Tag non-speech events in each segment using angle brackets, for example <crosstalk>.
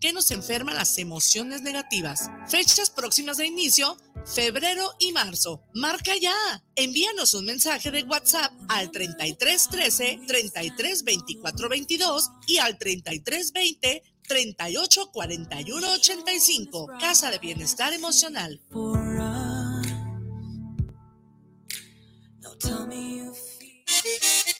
que nos enferman las emociones negativas. Fechas próximas de inicio, febrero y marzo. Marca ya. Envíanos un mensaje de WhatsApp al 33 13 33 24 22 y al 33 20 38 41 85. Casa de Bienestar Emocional.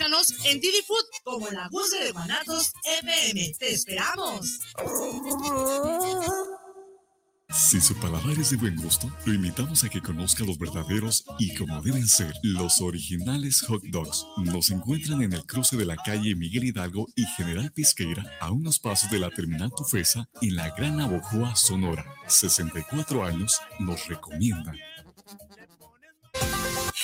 En Didi Food como la voz de Guanatos FM. ¡Te esperamos! Si su paladar es de buen gusto, lo invitamos a que conozca los verdaderos y como deben ser, los originales hot dogs. Nos encuentran en el cruce de la calle Miguel Hidalgo y General Pisqueira, a unos pasos de la terminal Tufesa, en la Gran Abojoa, Sonora. 64 años nos recomiendan.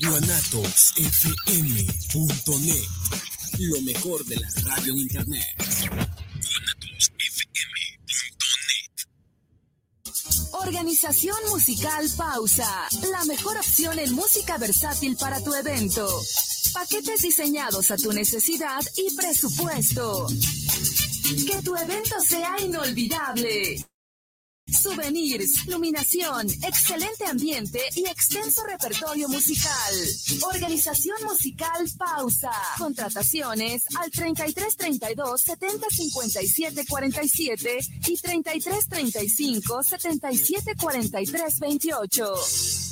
guanatosfm.net, lo mejor de la radio en internet. guanatosfm.net. Organización musical Pausa, la mejor opción en música versátil para tu evento. Paquetes diseñados a tu necesidad y presupuesto. Que tu evento sea inolvidable. Souvenirs, iluminación, excelente ambiente y extenso repertorio musical. Organización musical Pausa. Contrataciones al 3332 70 57 47 y 3335 77 43 28.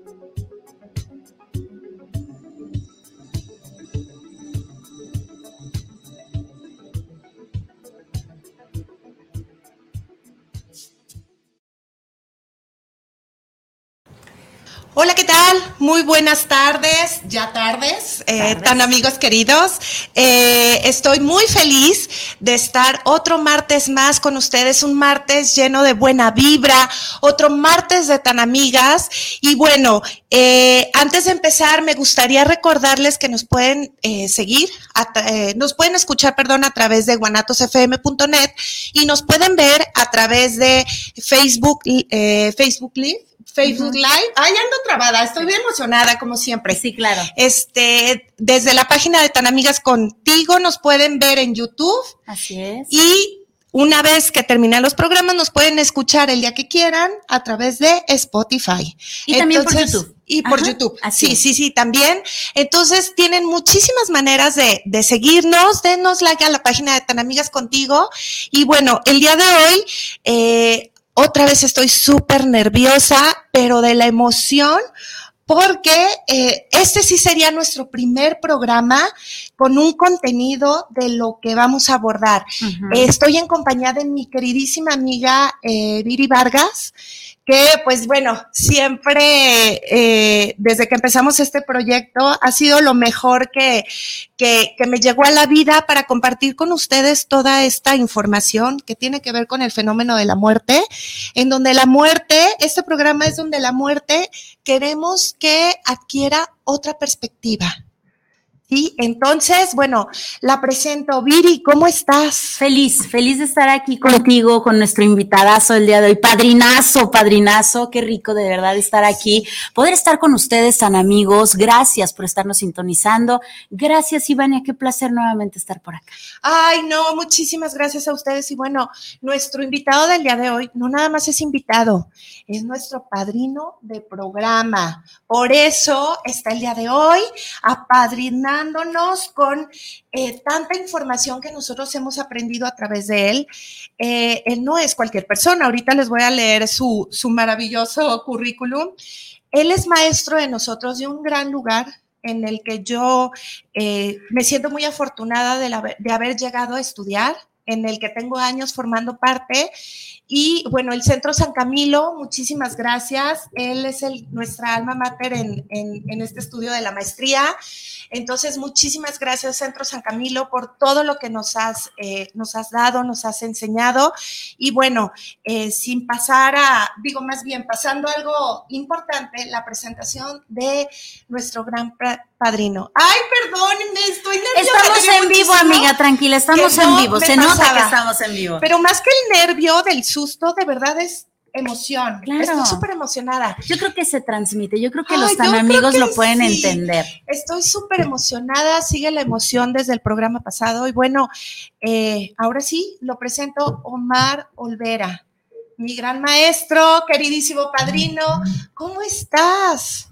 Hola, ¿qué tal? Muy buenas tardes, ya tardes, eh, tan amigos queridos. Eh, estoy muy feliz de estar otro martes más con ustedes, un martes lleno de buena vibra, otro martes de tan amigas. Y bueno, eh, antes de empezar, me gustaría recordarles que nos pueden seguir, nos pueden escuchar, perdón, a través de guanatosfm.net y nos pueden ver a través de Facebook, Facebook Live Facebook Live. Ay, ando trabada, estoy bien emocionada como siempre. Sí, claro. Este, desde la página de Tan Amigas Contigo nos pueden ver en YouTube. Así es. Y una vez que terminan los programas nos pueden escuchar el día que quieran a través de Spotify. Y también por YouTube. Y por YouTube. sí, sí, sí, también. Entonces tienen muchísimas maneras de, de, seguirnos. Denos like a la página de Tan Amigas Contigo. Y bueno, el día de hoy eh, otra vez estoy súper nerviosa, pero de la emoción, porque eh, este sí sería nuestro primer programa con un contenido de lo que vamos a abordar. estoy en compañía de mi queridísima amiga eh, Viri Vargas que pues bueno, siempre eh, desde que empezamos este proyecto ha sido lo mejor que, que, me llegó a la vida para compartir con ustedes toda esta información que tiene que ver con el fenómeno de la muerte, en donde la muerte, este programa es donde la muerte queremos que adquiera otra perspectiva Sí, entonces, bueno, la presento. Viri, ¿cómo estás? Feliz, feliz de estar aquí contigo, con nuestro invitadazo el día de hoy. Padrinazo, padrinazo, qué rico de verdad estar aquí. Poder estar con ustedes tan amigos. Gracias por estarnos sintonizando. Gracias, Ivania, qué placer nuevamente estar por acá. Ay, no, muchísimas gracias a ustedes. Y bueno, nuestro invitado del día de hoy no nada más es invitado, es nuestro padrino de programa. Por eso está el día de hoy apadrinando con eh, tanta información que nosotros hemos aprendido a través de él. Eh, él no es cualquier persona. Ahorita les voy a leer su, maravilloso currículum. Él es maestro de nosotros de un gran lugar en el que yo eh, me siento muy afortunada de haber llegado a estudiar en el que tengo años formando parte. Y bueno, el Centro San Camilo, muchísimas gracias. Él es el, nuestra alma mater en, en, este estudio de la maestría. Entonces, muchísimas gracias, Centro San Camilo, por todo lo que nos has, eh, nos has dado, nos has enseñado. Y bueno, eh, sin pasar a, digo más bien, pasando algo importante, la presentación de nuestro gran padrino. Ay, perdónenme, estoy nerviosa. Estamos en vivo, amiga, tranquila, estamos en vivo. Se nota que estamos en vivo. Pero más que el nervio del susto, de verdad es emoción. Estoy súper emocionada. Yo creo que se transmite, yo creo que los tan amigos lo pueden entender. Estoy súper emocionada, sigue la emoción desde el programa pasado. Y bueno, eh, ahora sí, lo presento Omar Olvera, mi gran maestro, queridísimo padrino. ¿Cómo estás?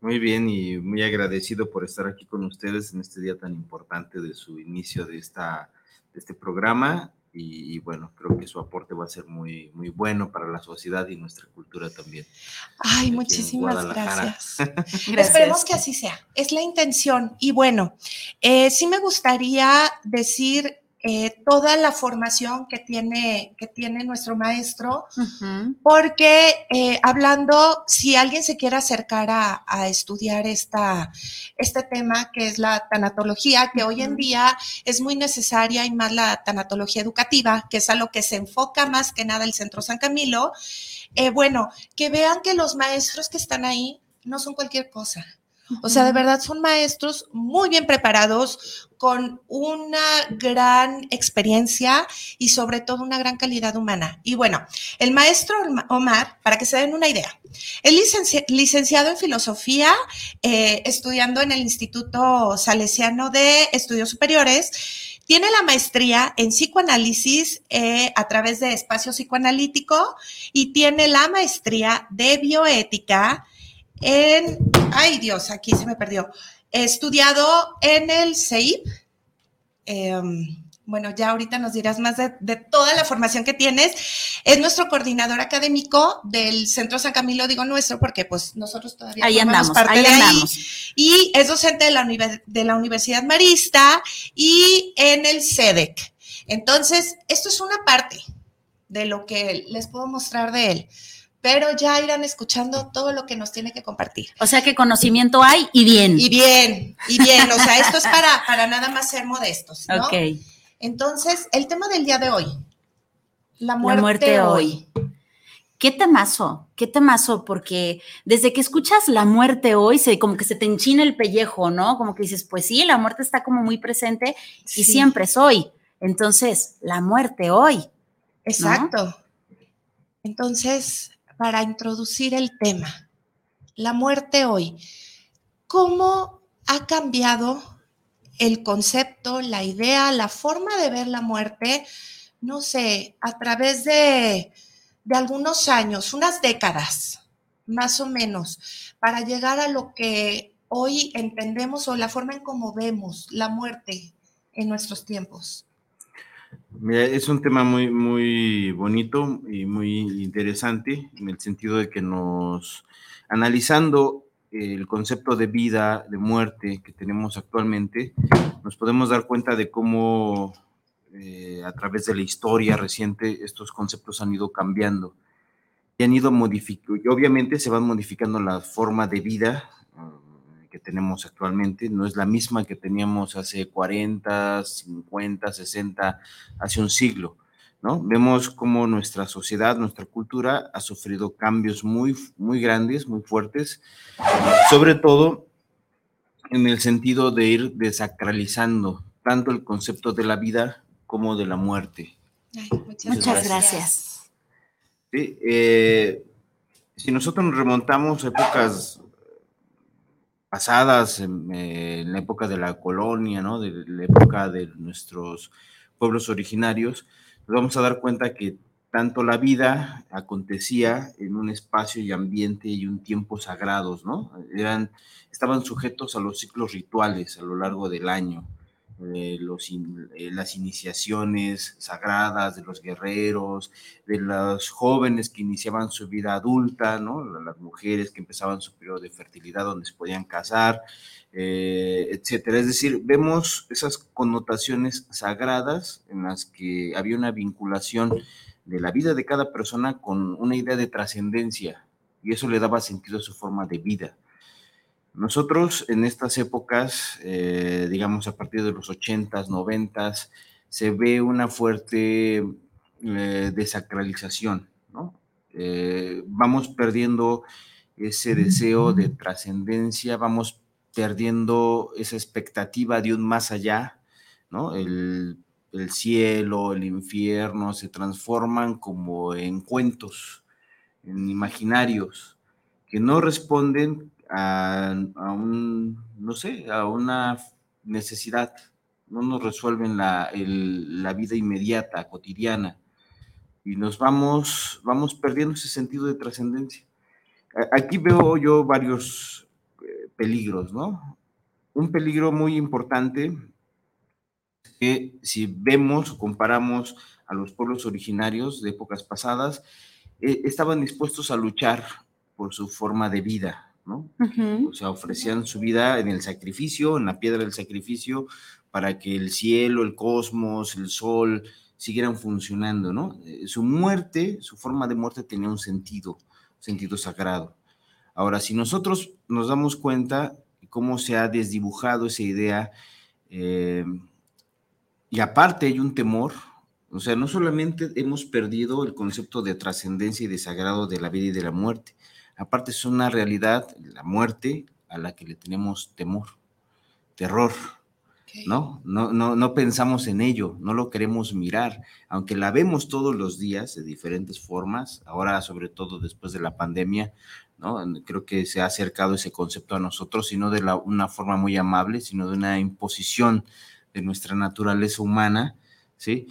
Muy bien y muy agradecido por estar aquí con ustedes en este día tan importante de su inicio de, esta, de este programa y, bueno, creo que su aporte va a ser muy, muy bueno para la sociedad y nuestra cultura también. Ay, muchísimas <laughs> gracias. Esperemos que así sea. Es la intención. Y bueno, eh, sí me gustaría decir eh, toda la formación que tiene, que tiene nuestro maestro, porque eh, hablando, si alguien se quiere acercar a, estudiar esta, este tema que es la tanatología, que hoy en día es muy necesaria y más la tanatología educativa, que es a lo que se enfoca más que nada el Centro San Camilo, eh, bueno, que vean que los maestros que están ahí no son cualquier cosa. O sea, de verdad son maestros muy bien preparados, con una gran experiencia y sobre todo una gran calidad humana. Y bueno, el maestro Omar, para que se den una idea, es licenciado en filosofía, eh, estudiando en el Instituto Salesiano de Estudios Superiores. Tiene la maestría en psicoanálisis eh, a través de espacio psicoanalítico y tiene la maestría de bioética en, ay Dios, aquí se me perdió, He estudiado en el CEIP. Em, bueno, ya ahorita nos dirás más de, toda la formación que tienes. Es nuestro coordinador académico del Centro San Camilo, digo nuestro, porque pues nosotros todavía ahí andamos, parte ahí andamos. Y es docente de la, de la Universidad Marista y en el CEDEC. Entonces, esto es una parte de lo que les puedo mostrar de él pero ya irán escuchando todo lo que nos tiene que compartir. O sea que conocimiento hay y bien. Y bien, y bien. O sea, esto es para, para nada más ser modestos. ¿no? Ok. Entonces, el tema del día de hoy. La muerte, hoy. Qué temazo, qué temazo, porque desde que escuchas la muerte hoy, se, como que se te enchina el pellejo, ¿no? Como que dices, pues sí, la muerte está como muy presente y siempre es hoy. Entonces, la muerte hoy. Exacto. Entonces, para introducir el tema. La muerte hoy. ¿Cómo ha cambiado el concepto, la idea, la forma de ver la muerte? No sé, a través de, algunos años, unas décadas, más o menos, para llegar a lo que hoy entendemos o la forma en cómo vemos la muerte en nuestros tiempos es un tema muy, muy bonito y muy interesante en el sentido de que nos, analizando el concepto de vida, de muerte que tenemos actualmente, nos podemos dar cuenta de cómo eh, a través de la historia reciente estos conceptos han ido cambiando y han ido modificando, y obviamente se van modificando la forma de vida que tenemos actualmente no es la misma que teníamos hace 40, 50, 60, hace un siglo. ¿no? Vemos cómo nuestra sociedad, nuestra cultura ha sufrido cambios muy, muy grandes, muy fuertes, sobre todo en el sentido de ir desacralizando tanto el concepto de la vida como de la muerte. muchas, gracias. Eh, si nosotros nos remontamos a épocas pasadas, en, la época de la colonia, ¿no? de la época de nuestros pueblos originarios, nos vamos a dar cuenta que tanto la vida acontecía en un espacio y ambiente y un tiempo sagrados, ¿no? Eran, estaban sujetos a los ciclos rituales a lo largo del año. Eh, los eh, las iniciaciones sagradas de los guerreros, de los jóvenes que iniciaban su vida adulta, ¿no? las mujeres que empezaban su periodo de fertilidad donde se podían casar, eh, etcétera. Es decir, vemos esas connotaciones sagradas en las que había una vinculación de la vida de cada persona con una idea de trascendencia y eso le daba sentido a su forma de vida. Nosotros en estas épocas, eh, digamos a partir de los 80s, 90s, se ve una fuerte eh, desacralización, ¿no? Eh, vamos perdiendo ese deseo de trascendencia, vamos perdiendo esa expectativa de un más allá, ¿no? El, el, cielo, el infierno se transforman como en cuentos, en imaginarios, que no responden a, un, no sé, a una necesidad, no nos resuelven la, la, vida inmediata, cotidiana, y nos vamos, vamos perdiendo ese sentido de trascendencia. Aquí veo yo varios eh, peligros, ¿no? Un peligro muy importante que si vemos o comparamos a los pueblos originarios de épocas pasadas, eh, estaban dispuestos a luchar por su forma de vida, o sea, ofrecían su vida en el sacrificio, en la piedra del sacrificio, para que el cielo, el cosmos, el sol siguieran funcionando, ¿no? Eh, su muerte, su forma de muerte tenía un sentido, un sentido sagrado. Ahora, si nosotros nos damos cuenta cómo se ha desdibujado esa idea, eh, y aparte hay un temor, o sea, no solamente hemos perdido el concepto de trascendencia y de sagrado de la vida y de la muerte, Aparte es una realidad, la muerte, a la que le tenemos temor, terror. ¿no? No, no, no pensamos en ello, no lo queremos mirar, aunque la vemos todos los días de diferentes formas, ahora sobre todo después de la pandemia, ¿no? Creo que se ha acercado ese concepto a nosotros, y no de la, una forma muy amable, sino de una imposición de nuestra naturaleza humana, ¿sí?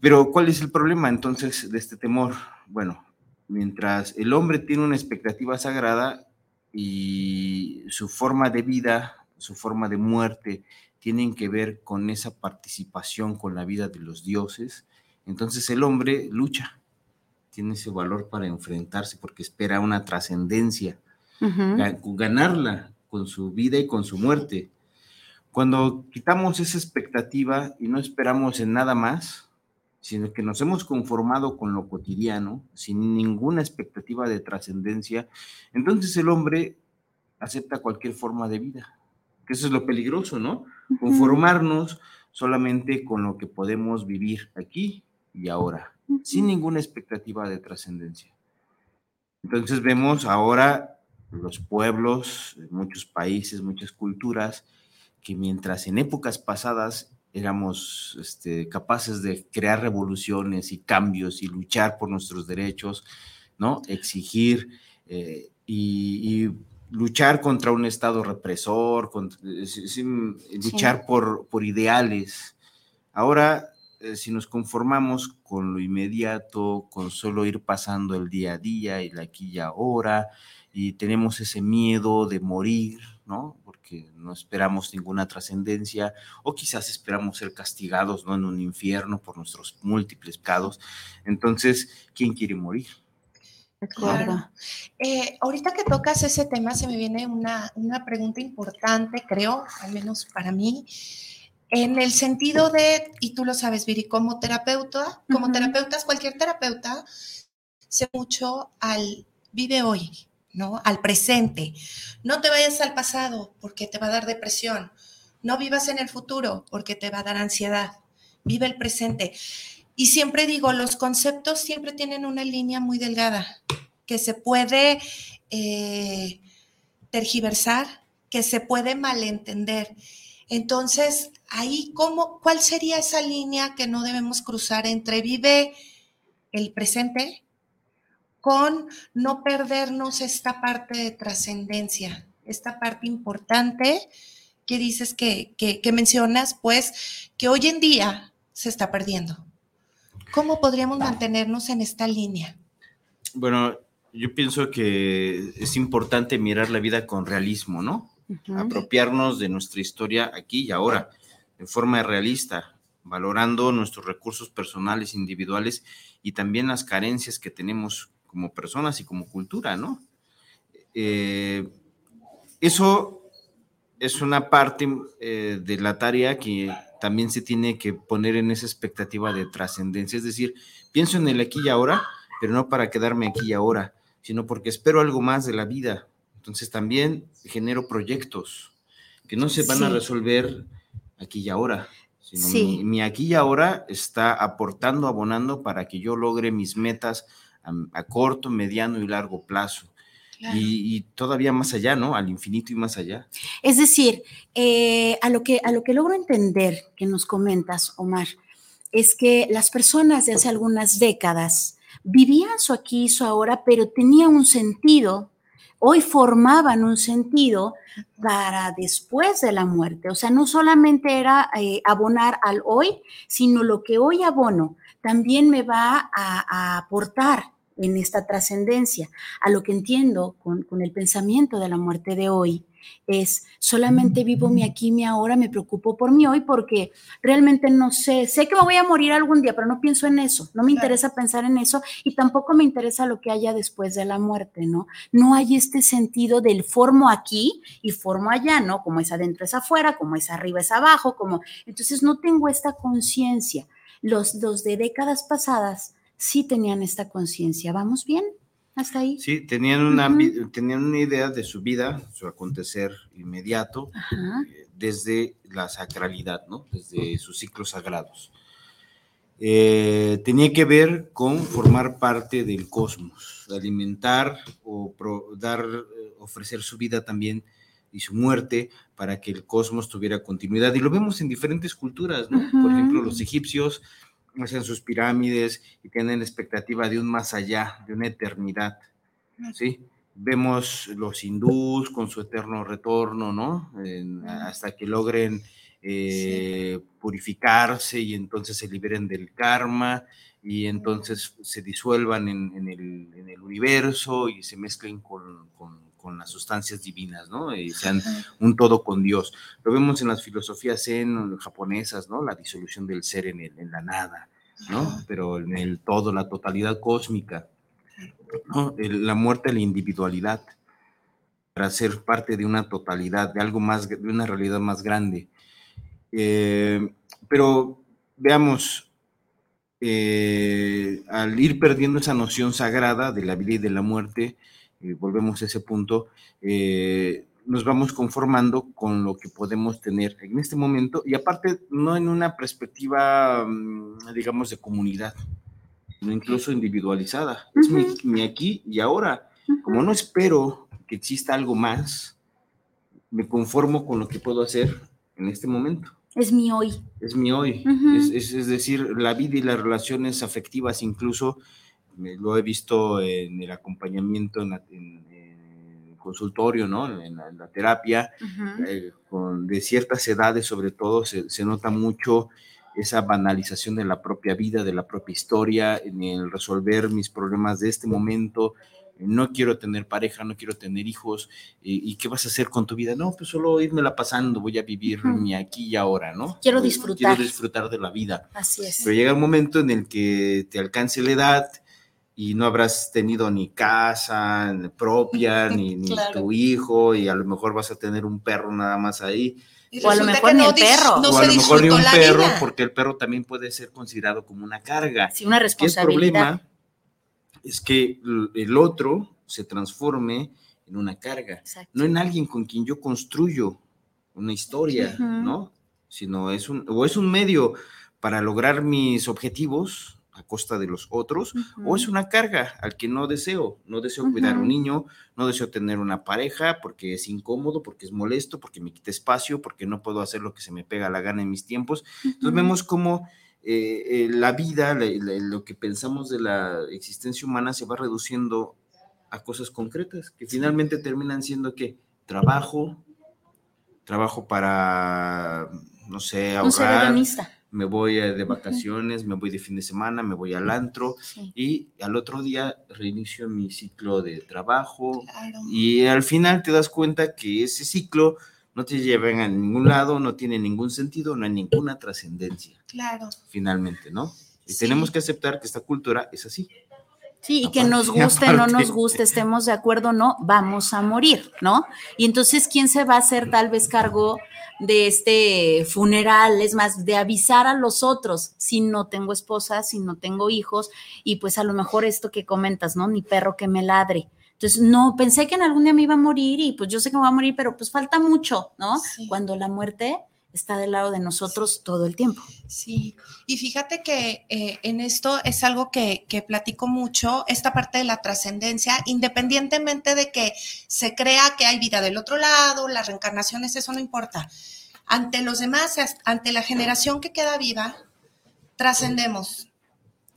Pero ¿cuál es el problema entonces de este temor? Bueno, mientras el hombre tiene una expectativa sagrada y su forma de vida, su forma de muerte, tienen que ver con esa participación con la vida de los dioses, entonces el hombre lucha, tiene ese valor para enfrentarse porque espera una trascendencia, ganarla con su vida y con su muerte. Cuando quitamos esa expectativa y no esperamos en nada más, sino que nos hemos conformado con lo cotidiano, sin ninguna expectativa de trascendencia, entonces el hombre acepta cualquier forma de vida, que eso es lo peligroso, ¿no? Conformarnos solamente con lo que podemos vivir aquí y ahora, sin ninguna expectativa de trascendencia. Entonces vemos ahora los pueblos, muchos países, muchas culturas, que mientras en épocas pasadas éramos este, capaces de crear revoluciones y cambios y luchar por nuestros derechos, ¿no? Exigir eh, y, luchar contra un Estado represor, luchar por, por, ideales. Ahora, eh, si nos conformamos con lo inmediato, con solo ir pasando el día a día y la aquí y ahora, y tenemos ese miedo de morir, ¿no? Que no esperamos ninguna trascendencia o quizás esperamos ser castigados ¿no? en un infierno por nuestros múltiples pecados. Entonces, ¿quién quiere morir? Claro. Eh, ahorita que tocas ese tema, se me viene una, una pregunta importante, creo, al menos para mí, en el sentido de, y tú lo sabes, Viri, como terapeuta, como terapeutas, cualquier terapeuta, se mucho al vive hoy, ¿no? Al presente. No te vayas al pasado porque te va a dar depresión. No vivas en el futuro porque te va a dar ansiedad. Vive el presente. Y siempre digo, los conceptos siempre tienen una línea muy delgada que se puede eh, tergiversar, que se puede malentender. Entonces, ahí, ¿cómo, ¿cuál sería esa línea que no debemos cruzar entre vive el presente con no perdernos esta parte de trascendencia, esta parte importante que dices que, que, mencionas, pues que hoy en día se está perdiendo. ¿Cómo podríamos mantenernos en esta línea? Bueno, yo pienso que es importante mirar la vida con realismo, ¿no? Apropiarnos de nuestra historia aquí y ahora, de forma realista, valorando nuestros recursos personales, individuales y también las carencias que tenemos como personas y como cultura, ¿no? Eh, eso es una parte eh, de la tarea que también se tiene que poner en esa expectativa de trascendencia, es decir, pienso en el aquí y ahora, pero no para quedarme aquí y ahora, sino porque espero algo más de la vida. Entonces también genero proyectos que no se van a resolver aquí y ahora, sino mi, aquí y ahora está aportando, abonando para que yo logre mis metas a corto, mediano y largo plazo y, todavía más allá, ¿no? Al infinito y más allá. Es decir, eh, a, lo que, a lo que logro entender que nos comentas, Omar, es que las personas de hace algunas décadas vivían su aquí y su ahora, pero tenían un sentido, hoy formaban un sentido para después de la muerte. O sea, no solamente era eh, abonar al hoy, sino lo que hoy abono también me va a aportar en esta trascendencia. A lo que entiendo con, el pensamiento de la muerte de hoy es solamente vivo mi aquí, mi ahora, me preocupo por mi hoy porque realmente no sé, sé que me voy a morir algún día, pero no pienso en eso, no me interesa pensar en eso y tampoco me interesa lo que haya después de la muerte, ¿no? No hay este sentido del formo aquí y formo allá, ¿no? Como es adentro es afuera, como es arriba es abajo, como entonces no tengo esta conciencia. Los, los de décadas pasadas sí tenían esta conciencia. ¿Vamos bien? ¿Hasta ahí? Sí, tenían una, tenían una idea de su vida, su acontecer inmediato, eh, desde la sacralidad, ¿no? Desde sus ciclos sagrados. Eh, tenía que ver con formar parte del cosmos, alimentar o dar, eh, ofrecer su vida también y su muerte para que el cosmos tuviera continuidad. Y lo vemos en diferentes culturas, ¿no? Por ejemplo, los egipcios hacen sus pirámides y tienen la expectativa de un más allá, de una eternidad, ¿sí? Vemos los hindús con su eterno retorno, ¿no? hasta que logren eh, purificarse y entonces se liberen del karma y entonces se disuelvan en, el, universo y se mezclen con, las sustancias divinas, ¿no? Y sean un todo con Dios. Lo vemos en las filosofías zen japonesas, ¿no? La disolución del ser en, en la nada, ¿no? Pero en el todo, la totalidad cósmica, ¿no? La muerte de la individualidad para ser parte de una totalidad, de algo más, de una realidad más grande. Eh, pero veamos, eh, al ir perdiendo esa noción sagrada de la vida y de la muerte, eh, volvemos a ese punto, eh, nos vamos conformando con lo que podemos tener en este momento y aparte no en una perspectiva, mm, digamos, de comunidad, sino incluso individualizada. Es mi, aquí y ahora. Como no espero que exista algo más, me conformo con lo que puedo hacer en este momento. Es mi hoy. Es mi hoy. es, decir, la vida y las relaciones afectivas, incluso lo he visto en el acompañamiento en, el consultorio, ¿no? En la, terapia, eh, con, de ciertas edades sobre todo, se, se, nota mucho esa banalización de la propia vida, de la propia historia, en el resolver mis problemas de este momento, no quiero tener pareja, no quiero tener hijos, y, qué vas a hacer con tu vida? No, pues solo la pasando, voy a vivir mi aquí y ahora, ¿no? Quiero disfrutar. Quiero disfrutar de la vida. Así es. Pero llega un momento en el que te alcance la edad y no habrás tenido ni casa propia, ni, <laughs> tu hijo, y a lo mejor vas a tener un perro nada más ahí. o a lo mejor ni el perro. o a lo mejor ni un perro, porque el perro también puede ser considerado como una carga. Sí, una responsabilidad. ¿Qué problema? es que el otro se transforme en una carga, no en alguien con quien yo construyo una historia, ¿no? Sino es un, o es un medio para lograr mis objetivos a costa de los otros, o es una carga al que no deseo, no deseo cuidar a un niño, no deseo tener una pareja porque es incómodo, porque es molesto, porque me quita espacio, porque no puedo hacer lo que se me pega la gana en mis tiempos. Entonces vemos cómo eh, eh, la vida, lo que pensamos de la existencia humana se va reduciendo a cosas concretas, que finalmente terminan siendo que trabajo, trabajo para, no sé, ahorrar, me voy de vacaciones, me voy de fin de semana, me voy al antro y al otro día reinicio mi ciclo de trabajo y al final te das cuenta que ese ciclo no te lleva a ningún lado, no tiene ningún sentido, no hay ninguna trascendencia. Claro. Finalmente, ¿no? Y tenemos que aceptar que esta cultura es así. Sí, y que nos guste, no nos guste, estemos de acuerdo, no, vamos a morir, ¿no? Y entonces, ¿quién se va a hacer tal vez cargo de este funeral? Es más, de avisar a los otros, si no tengo esposa, si no tengo hijos, y pues a lo mejor esto que comentas, ¿no? Ni perro que me ladre. Entonces, no, pensé que en algún día me iba a morir y pues yo sé que me voy a morir, pero pues falta mucho, ¿no? Cuando la muerte está del lado de nosotros todo el tiempo. Sí, y fíjate que eh, en esto es algo que, que platico mucho, esta parte de la trascendencia, independientemente de que se crea que hay vida del otro lado, las reencarnaciones, eso no importa. Ante los demás, ante la generación que queda viva, trascendemos,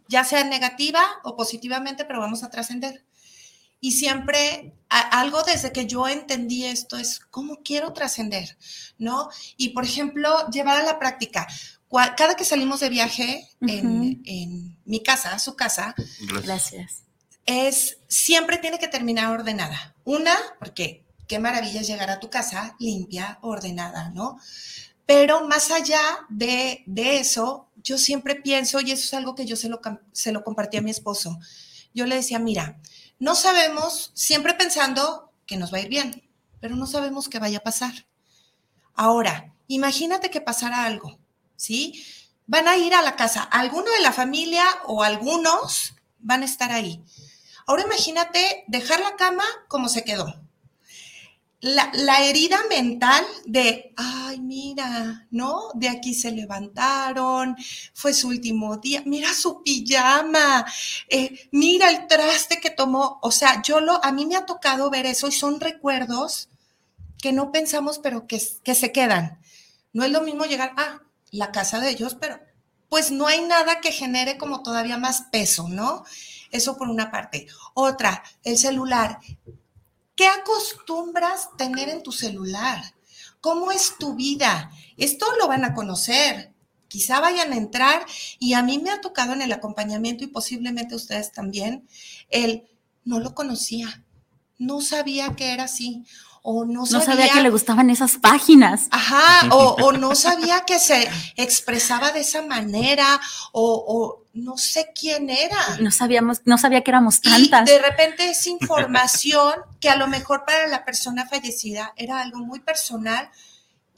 ya sea negativa o positivamente, pero vamos a trascender. Y siempre algo desde que yo entendí esto es cómo quiero trascender, ¿no? Y por ejemplo, llevar a la práctica. Cada que salimos de viaje en, mi casa, su casa, gracias. Es siempre tiene que terminar ordenada. Una, porque qué maravilla es llegar a tu casa limpia, ordenada, ¿no? Pero más allá de, eso, yo siempre pienso, y eso es algo que yo se lo, se lo compartí a mi esposo, yo le decía, mira, no sabemos, siempre pensando que nos va a ir bien, pero no sabemos qué vaya a pasar. Ahora, imagínate que pasara algo, ¿sí? Van a ir a la casa, alguno de la familia o algunos van a estar ahí. Ahora imagínate dejar la cama como se quedó la, herida mental de, ay, mira, ¿no? De aquí se levantaron, fue su último día, mira su pijama, eh, mira el traste que tomó. O sea, yo lo, a mí me ha tocado ver eso y son recuerdos que no pensamos, pero que, que se quedan. No es lo mismo llegar a la casa de ellos, pero pues no hay nada que genere como todavía más peso, ¿no? Eso por una parte. Otra, el celular. ¿Qué acostumbras tener en tu celular? ¿Cómo es tu vida? Esto lo van a conocer. Quizá vayan a entrar y a mí me ha tocado en el acompañamiento y posiblemente ustedes también, el no lo conocía, no sabía que era así o no sabía, que le gustaban esas páginas. Ajá, o, no sabía que se expresaba de esa manera, o, no sé quién era. No sabíamos, no sabía que éramos tantas. Y de repente es información que a lo mejor para la persona fallecida era algo muy personal,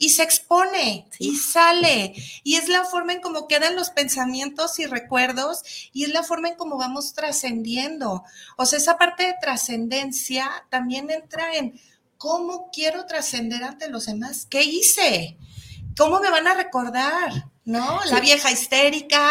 y se expone y sale. Y es la forma en cómo quedan los pensamientos y recuerdos y es la forma en cómo vamos trascendiendo. O sea, esa parte de trascendencia también entra en ¿cómo quiero trascender ante los demás? ¿Qué hice? ¿Cómo me van a recordar? ¿No? La vieja histérica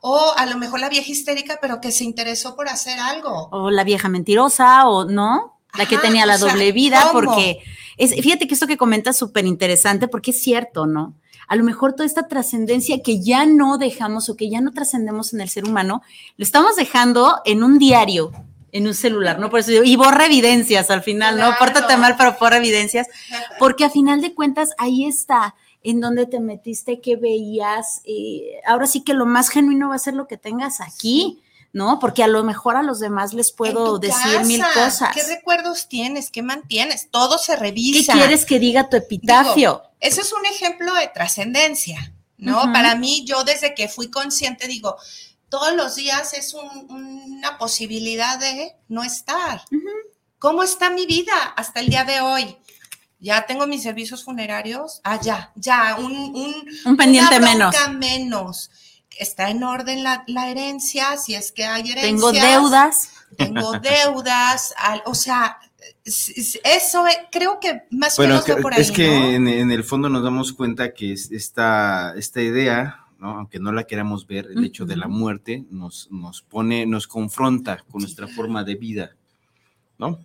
o a lo mejor la vieja histérica pero que se interesó por hacer algo. O la vieja mentirosa o no, la que tenía la doble vida porque es, fíjate que esto que comentas es súper interesante porque es cierto, ¿no? A lo mejor toda esta trascendencia que ya no dejamos o que ya no trascendemos en el ser humano, lo estamos dejando en un diario, en un celular, ¿no? Por eso digo, y borra evidencias al final, ¿no? Pórtate mal, pero borra evidencias, <laughs> porque a final de cuentas ahí está, en donde te metiste, que veías, eh, ahora sí que lo más genuino va a ser lo que tengas aquí. ¿no? Porque a lo mejor a los demás les puedo decir mil cosas. ¿Qué recuerdos tienes? ¿Qué mantienes? Todo se revisa. ¿Qué quieres que diga tu epitafio? eso es un ejemplo de trascendencia, ¿no? Para mí, yo desde que fui consciente digo, todos los días es una posibilidad de no estar. ¿Cómo está mi vida hasta el día de hoy? Ya tengo mis servicios funerarios. Ah, ya, ya, un, un, pendiente menos. menos. Está en orden la, herencia, si es que hay herencias. Tengo deudas. Tengo <laughs> deudas, o sea, eso creo que más o menos por ahí. Es que en, el fondo nos damos cuenta que esta, esta idea ¿no? Aunque no la queramos ver, el hecho de la muerte nos, nos pone, nos confronta con nuestra forma de vida, ¿no?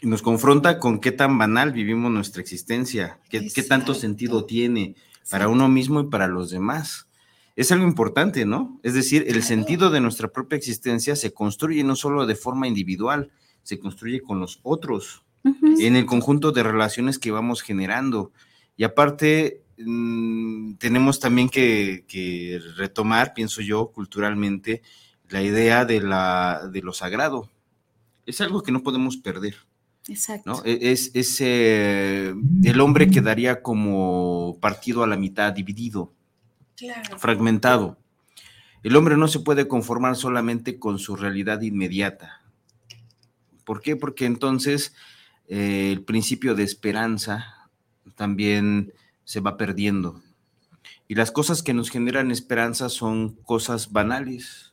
Y nos confronta con qué tan banal vivimos nuestra existencia, qué, qué tanto sentido tiene para uno mismo y para los demás es algo importante, ¿no? Es decir, el sentido de nuestra propia existencia se construye no solo de forma individual, se construye con los otros, en el conjunto de relaciones que vamos generando. Y aparte, mm, tenemos también que, retomar, pienso yo, culturalmente, la idea de, la, de lo sagrado. Es algo que no podemos perder. Exacto. E, es, es el hombre quedaría como partido a la mitad, dividido fragmentado. El hombre no se puede conformar solamente con su realidad inmediata. ¿Por qué? Porque entonces eh, el principio de esperanza también se va perdiendo. Y las cosas que nos generan esperanza son cosas banales,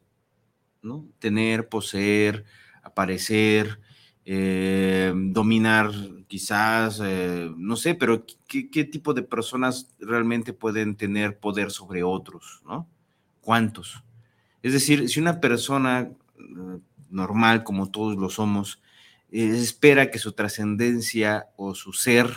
¿no? Tener, poseer, aparecer, eh, dominar quizás, eh, no sé, pero ¿qué, tipo de personas realmente pueden tener poder sobre otros, ¿no? ¿Cuántos? Es decir, si una persona eh, normal, como todos lo somos, espera que su trascendencia o su ser,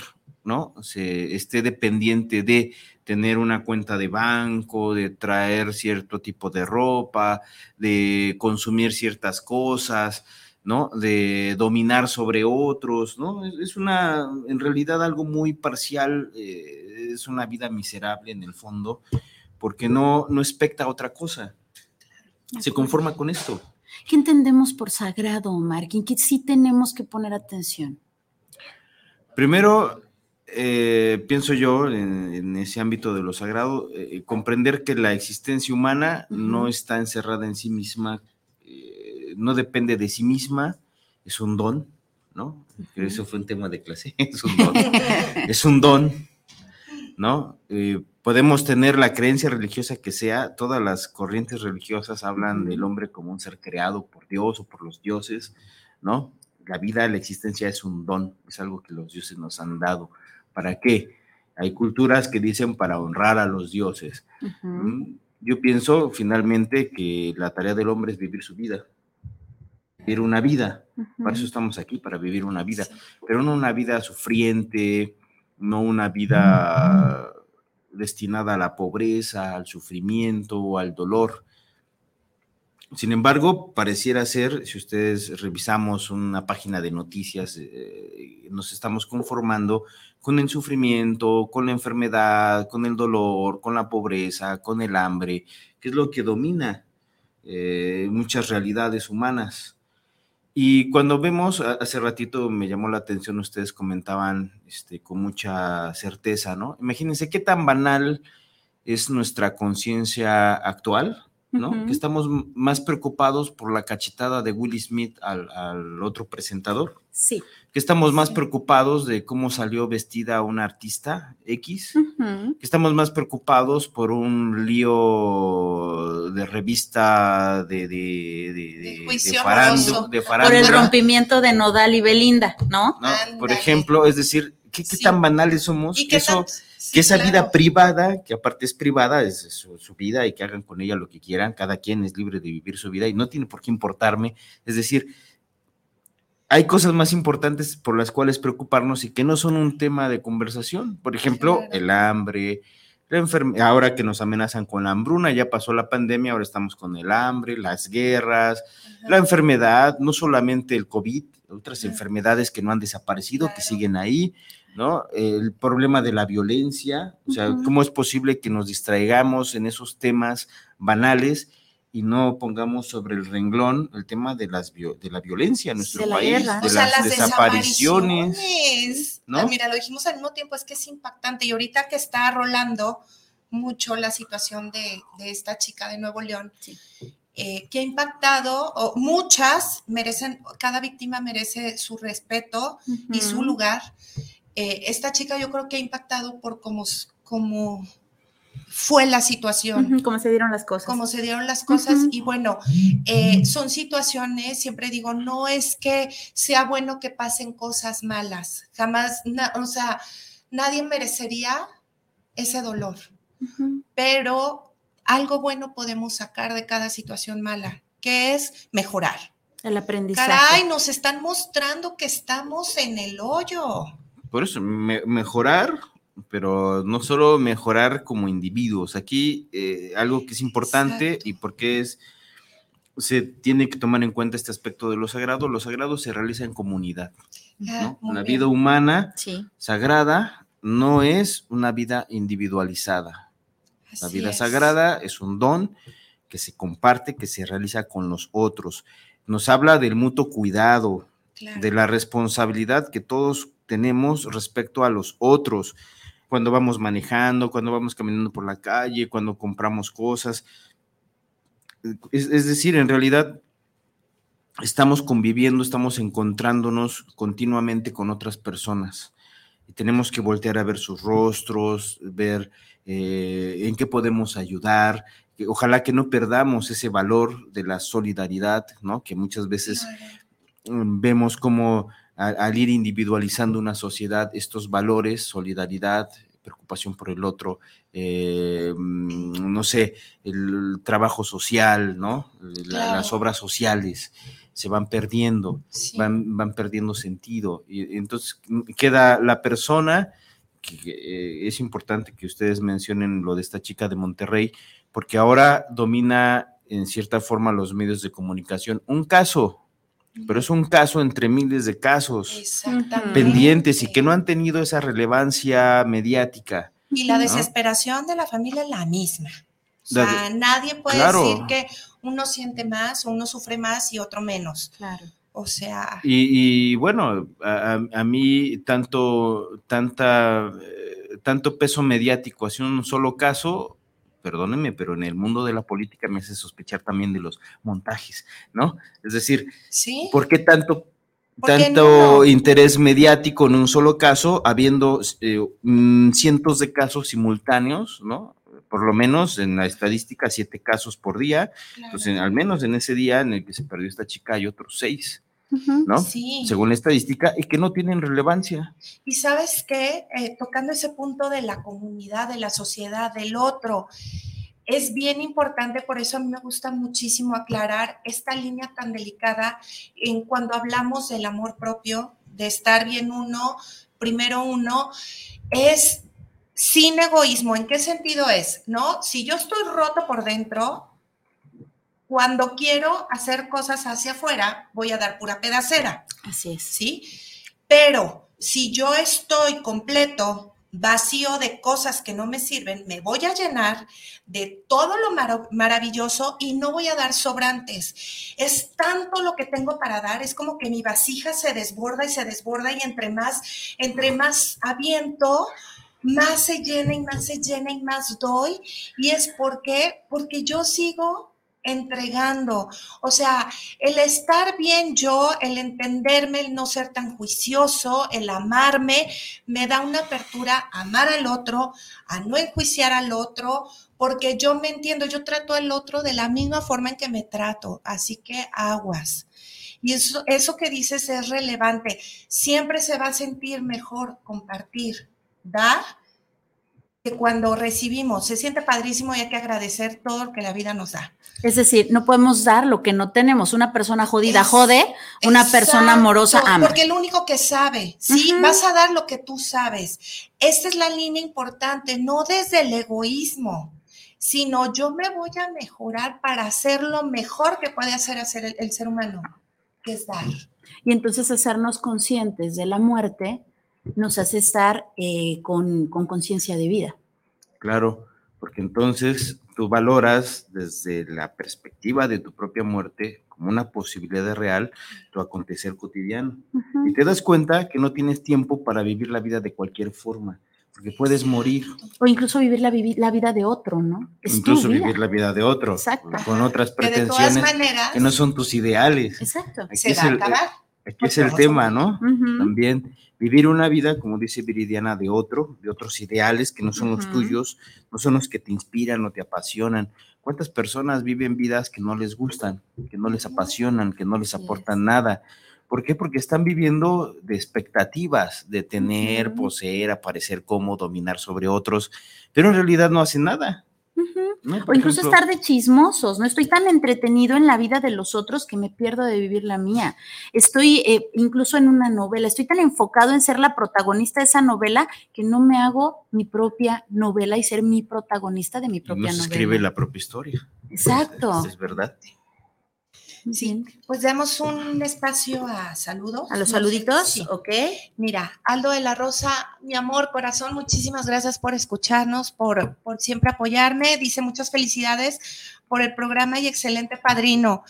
¿no? Se esté dependiente de tener una cuenta de banco, de traer cierto tipo de ropa, de consumir ciertas cosas, ¿no? De dominar sobre otros, ¿no? Es una, en realidad, algo muy parcial, eh, es una vida miserable en el fondo, porque no, no expecta otra cosa. Se conforma con esto. ¿Qué entendemos por sagrado, Omar? ¿En qué sí tenemos que poner atención? Primero, eh, pienso yo, en, ese ámbito de lo sagrado, eh, comprender que la existencia humana no está encerrada en sí misma no depende de sí misma, es un don, ¿no? Eso fue un tema de clase, <laughs> es un don. <laughs> es un don, ¿no? Eh, podemos tener la creencia religiosa que sea, todas las corrientes religiosas hablan del hombre como un ser creado por Dios o por los dioses, ¿no? La vida, la existencia es un don, es algo que los dioses nos han dado. ¿Para qué? Hay culturas que dicen para honrar a los dioses. Mm, yo pienso finalmente que la tarea del hombre es vivir su vida vivir una vida. Para eso estamos aquí, para vivir una vida, pero no una vida sufriente, no una vida destinada a la pobreza, al sufrimiento, al dolor. Sin embargo, pareciera ser, si ustedes revisamos una página de noticias, eh, nos estamos conformando con el sufrimiento, con la enfermedad, con el dolor, con la pobreza, con el hambre, que es lo que domina eh, muchas realidades humanas. Y cuando vemos, hace ratito me llamó la atención, ustedes comentaban este, con mucha certeza, ¿no? Imagínense qué tan banal es nuestra conciencia actual, ¿no? Que estamos más preocupados por la cachetada de Willie Smith al, otro presentador. Sí. Que estamos más preocupados de cómo salió vestida una artista X. Que estamos más preocupados por un lío de revista de, de, de, de, Por el rompimiento de Nodal y Belinda, ¿no? Por ejemplo, es decir, ¿qué, tan banales somos? que eso que esa vida privada, que aparte es privada, es su, vida y que hagan con ella lo que quieran, cada quien es libre de vivir su vida y no tiene por qué importarme. Es decir, hay cosas más importantes por las cuales preocuparnos y que no son un tema de conversación. Por ejemplo, el hambre, la enfermedad, ahora que nos amenazan con la hambruna, ya pasó la pandemia, ahora estamos con el hambre, las guerras, la enfermedad, no solamente el COVID, otras enfermedades que no han desaparecido, que siguen ahí. ¿No? El problema de la violencia, o sea, ¿cómo es posible que nos distraigamos en esos temas banales y no pongamos sobre el renglón el tema de, las de la violencia en nuestro país, de las, desapariciones? ¿no? Ah, mira, lo dijimos al mismo tiempo, es que es impactante y ahorita que está rolando mucho la situación de, esta chica de Nuevo León, eh, que ha impactado, o muchas merecen, cada víctima merece su respeto y su lugar. Eh, esta chica yo creo que ha impactado por cómo, cómo fue la situación. cómo se dieron las cosas. Cómo se dieron las cosas. Y bueno, eh, son situaciones, siempre digo, no es que sea bueno que pasen cosas malas. Jamás, o sea, nadie merecería ese dolor. Pero algo bueno podemos sacar de cada situación mala, que es mejorar. El aprendizaje. Caray, nos están mostrando que estamos en el hoyo. Por eso, mejorar, pero no solo mejorar como individuos. Aquí eh, algo que es importante y porque es se tiene que tomar en cuenta este aspecto de lo sagrado. Lo sagrado se realiza en comunidad. La vida humana sagrada no es una vida individualizada. la vida sagrada es un don que se comparte, que se realiza con los otros. Nos habla del mutuo cuidado, de la responsabilidad que todos tenemos respecto a los otros, cuando vamos manejando, cuando vamos caminando por la calle, cuando compramos cosas. Es, decir, en realidad estamos conviviendo, estamos encontrándonos continuamente con otras personas y tenemos que voltear a ver sus rostros, ver eh, en qué podemos ayudar. Ojalá que no perdamos ese valor de la solidaridad, ¿no? Que muchas veces mm, vemos como al, ir individualizando una sociedad, estos valores, solidaridad, preocupación por el otro, eh, mm, no sé, el trabajo social, ¿no? Las obras sociales se van perdiendo, van, van perdiendo sentido. Y, entonces queda la persona, que eh, es importante que ustedes mencionen lo de esta chica de Monterrey, porque ahora domina en cierta forma los medios de comunicación. Un caso, pero es un caso entre miles de casos pendientes y que no han tenido esa relevancia mediática. Y la desesperación de la familia es la misma. O sea, nadie puede decir que uno siente más, uno sufre más y otro menos. Claro. O sea. Y, bueno, a, mí tanto, tanta, eh, tanto peso mediático hacia un solo caso perdónenme, pero en el mundo de la política me hace sospechar también de los montajes, ¿no? Es decir, ¿por qué tanto, tanto interés mediático en un solo caso, habiendo eh, mm, cientos de casos simultáneos, ¿no? Por lo menos en la estadística, siete casos por día. Entonces, al menos en ese día en el que se perdió esta chica hay otros seis. ¿No? Sí. Según la estadística, y que no tienen relevancia. Y sabes qué, eh, tocando ese punto de la comunidad, de la sociedad, del otro, es bien importante, por eso a mí me gusta muchísimo aclarar esta línea tan delicada en cuando hablamos del amor propio, de estar bien uno, primero uno, es sin egoísmo. ¿En qué sentido es? ¿No? Si yo estoy roto por dentro, cuando quiero hacer cosas hacia afuera, voy a dar pura pedacera. Así es. ¿Sí? Pero si yo estoy completo, vacío de cosas que no me sirven, me voy a llenar de todo lo maravilloso y no voy a dar sobrantes. Es tanto lo que tengo para dar, es como que mi vasija se desborda y se desborda y entre más, entre más aviento, más se llena y más se llena y más doy. Y es porque, porque yo sigo entregando. O sea, el estar bien yo, el entenderme, el no ser tan juicioso, el amarme, me da una apertura a amar al otro, a no enjuiciar al otro, porque yo me entiendo, yo trato al otro de la misma forma en que me trato. Así que aguas. Y eso, eso que dices es relevante. Siempre se va a sentir mejor compartir, dar que cuando recibimos. Se siente padrísimo y hay que agradecer todo lo que la vida nos da. Es decir, no podemos dar lo que no tenemos. Una persona jodida jode, una persona amorosa ama. Porque el único que sabe, ¿sí? Vas a dar lo que tú sabes. Esta es la línea importante, no desde el egoísmo, sino yo me voy a mejorar para hacer lo mejor que puede hacer, hacer el, ser humano, que es dar. Y entonces hacernos conscientes de la muerte nos hace estar eh, con conciencia de vida. Claro, porque entonces tú valoras desde la perspectiva de tu propia muerte como una posibilidad real tu acontecer cotidiano. Y te das cuenta que no tienes tiempo para vivir la vida de cualquier forma, porque puedes morir. O incluso vivir la, la vida de otro, ¿no? incluso vivir la vida de otro, con otras pretensiones que, no son tus ideales. Exacto. Se va a acabar. Aquí es el tema, ¿no? También vivir una vida, como dice Viridiana, de otro, de otros ideales que no son los tuyos, no son los que te inspiran o te apasionan. ¿Cuántas personas viven vidas que no les gustan, que no les apasionan, que no les aportan nada? ¿Por qué? Porque están viviendo de expectativas, de tener, poseer, aparecer como, dominar sobre otros, pero en realidad no hacen nada. O incluso estar de chismosos, no estoy tan entretenido en la vida de los otros que me pierdo de vivir la mía. Estoy eh, incluso en una novela, estoy tan enfocado en ser la protagonista de esa novela que no me hago mi propia novela y ser mi protagonista de mi propia no se novela. escribe la propia historia. Exacto. Es verdad. Sí, pues damos un espacio a saludos. A los saluditos, ok. Mira, Aldo de la Rosa, mi amor, corazón, muchísimas gracias por escucharnos, por, por siempre apoyarme. Dice muchas felicidades por el programa y excelente padrino.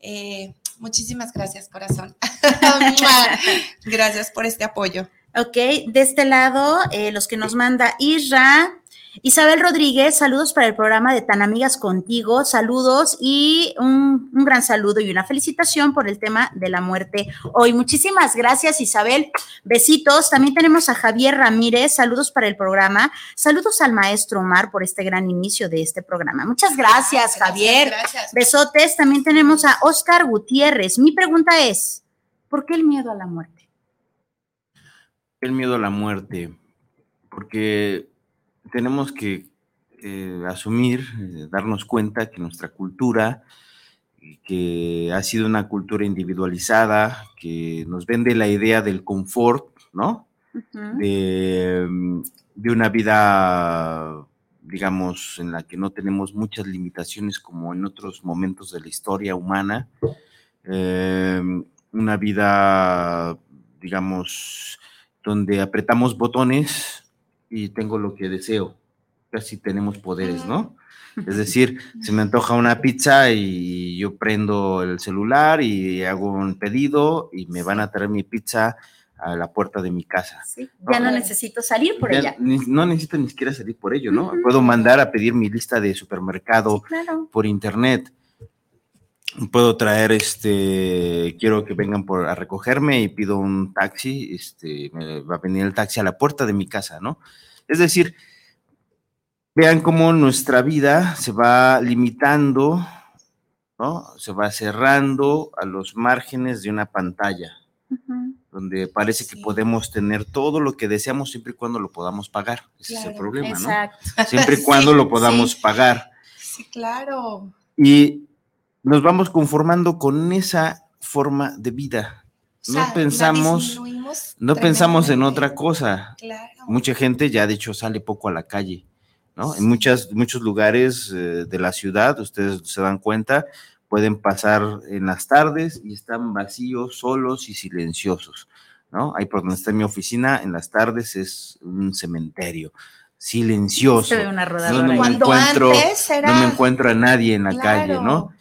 Eh, muchísimas gracias, corazón. <laughs> <laughs> gracias por este apoyo. Ok, de este lado, eh, los que nos manda Isra, Isabel Rodríguez, saludos para el programa de Tan Amigas Contigo, saludos y un, gran saludo y una felicitación por el tema de la muerte hoy. Muchísimas gracias Isabel, besitos. También tenemos a Javier Ramírez, saludos para el programa, saludos al maestro Omar por este gran inicio de este programa. Muchas gracias, Javier. Gracias. Besotes. También tenemos a Oscar Gutiérrez. Mi pregunta es, ¿por qué el miedo a la muerte? El miedo a la muerte, porque tenemos que eh, asumir, eh, darnos cuenta que nuestra cultura, que ha sido una cultura individualizada, que nos vende la idea del confort, ¿no? de, una vida, digamos, en la que no tenemos muchas limitaciones como en otros momentos de la historia humana. Em, una vida, digamos, donde apretamos botones y tengo lo que deseo. Casi tenemos poderes, ¿no? Es decir, <laughs> se me antoja una pizza y yo prendo el celular y hago un pedido y me van a traer mi pizza a la puerta de mi casa. ya no necesito salir por ella. no necesito ni siquiera salir por ello, ¿no? Puedo mandar a pedir mi lista de supermercado por internet. Puedo traer, este, quiero que vengan por, a recogerme y pido un taxi, este, me va a venir el taxi a la puerta de mi casa, ¿no? Es decir, vean cómo nuestra vida se va limitando, ¿no? Se va cerrando a los márgenes de una pantalla, donde parece que podemos tener todo lo que deseamos siempre y cuando lo podamos pagar. Ese es el problema, ¿no? Siempre y <laughs> cuando lo podamos pagar. Sí, claro. Y nos vamos conformando con esa forma de vida. No pensamos, no pensamos en otra cosa. Mucha gente ya de hecho sale poco a la calle, ¿no? En muchas, muchos lugares eh, de la ciudad, ustedes se dan cuenta, pueden pasar en las tardes y están vacíos, solos y silenciosos, ¿no? Ahí por donde está mi oficina, en las tardes es un cementerio silencioso. no, me encuentro, no me encuentro a nadie en la calle, ¿no?